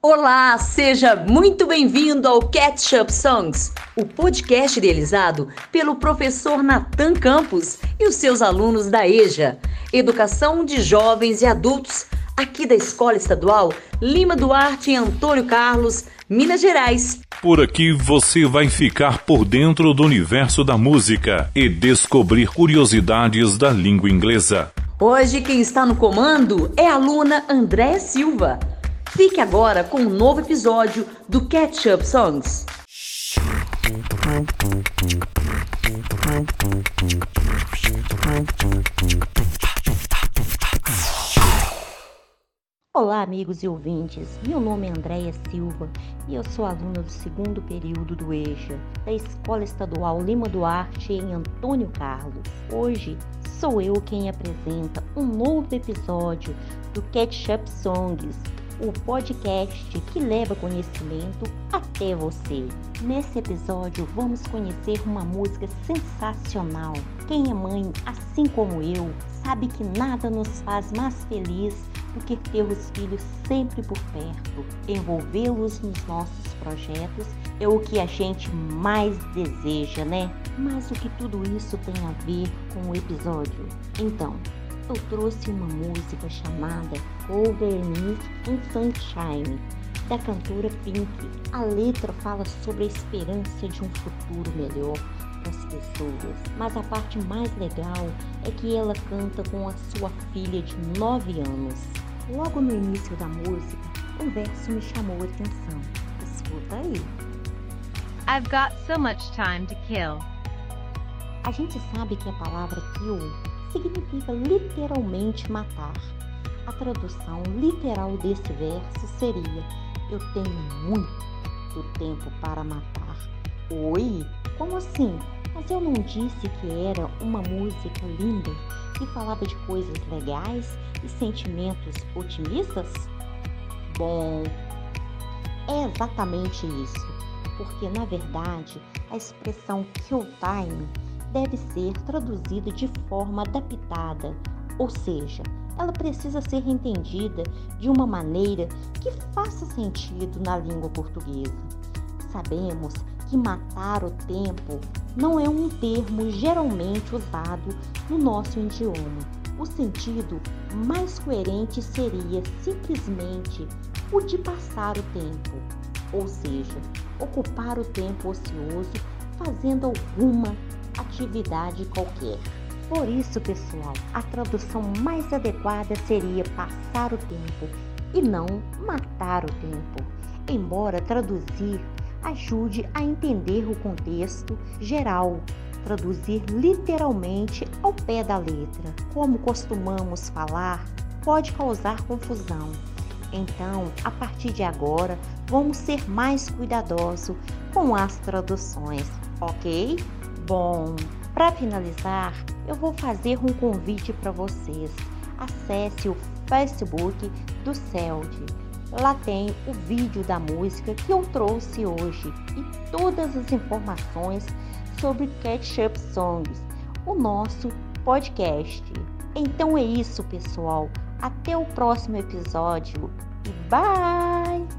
Olá, seja muito bem-vindo ao Catch-up Songs, o podcast idealizado pelo professor Nathan Campos e os seus alunos da EJA, Educação de Jovens e Adultos, aqui da Escola Estadual Lima Duarte e Antônio Carlos, Minas Gerais. Por aqui você vai ficar por dentro do universo da música e descobrir curiosidades da língua inglesa. Hoje quem está no comando é a aluna Andréa Silva. Fique agora com um novo episódio do Catch Up Songs. Olá, amigos e ouvintes. Meu nome é Andréia Silva e eu sou aluna do segundo período do EJA, da Escola Estadual Lima Duarte, em Antônio Carlos. Hoje sou eu quem apresenta um novo episódio do Catch Up Songs, o podcast que leva conhecimento até você. Nesse episódio, vamos conhecer uma música sensacional. Quem é mãe, assim como eu, sabe que nada nos faz mais feliz do que ter os filhos sempre por perto. Envolvê-los nos nossos projetos é o que a gente mais deseja, né? Mas o que tudo isso tem a ver com o episódio? Então, eu trouxe uma música chamada Overneath in Sunshine, da cantora Pink. A letra fala sobre a esperança de um futuro melhor para as pessoas, mas a parte mais legal é que ela canta com a sua filha de 9 anos. Logo no início da música, um verso me chamou a atenção. Escuta aí. I've got so much time to kill. A gente sabe que a palavra kill significa literalmente matar. A tradução literal desse verso seria: Eu tenho muito tempo para matar. Oi? Como assim? Mas eu não disse que era uma música linda que falava de coisas legais e sentimentos otimistas? Bom, é exatamente isso, porque na verdade a expressão kill time deve ser traduzida de forma adaptada, ou seja, ela precisa ser entendida de uma maneira que faça sentido na língua portuguesa. Sabemos que matar o tempo não é um termo geralmente usado no nosso idioma. O sentido mais coerente seria simplesmente o de passar o tempo, ou seja, ocupar o tempo ocioso fazendo alguma atividade qualquer. Por isso, pessoal, a tradução mais adequada seria passar o tempo e não matar o tempo. Embora traduzir ajude a entender o contexto geral, traduzir literalmente ao pé da letra, como costumamos falar, pode causar confusão. Então, a partir de agora, vamos ser mais cuidadosos com as traduções, ok? Bom, para finalizar, eu vou fazer um convite para vocês. Acesse o Facebook do CELD. Lá tem o vídeo da música que eu trouxe hoje e todas as informações sobre Catch-up Songs, o nosso podcast. Então é isso, pessoal. Até o próximo episódio bye!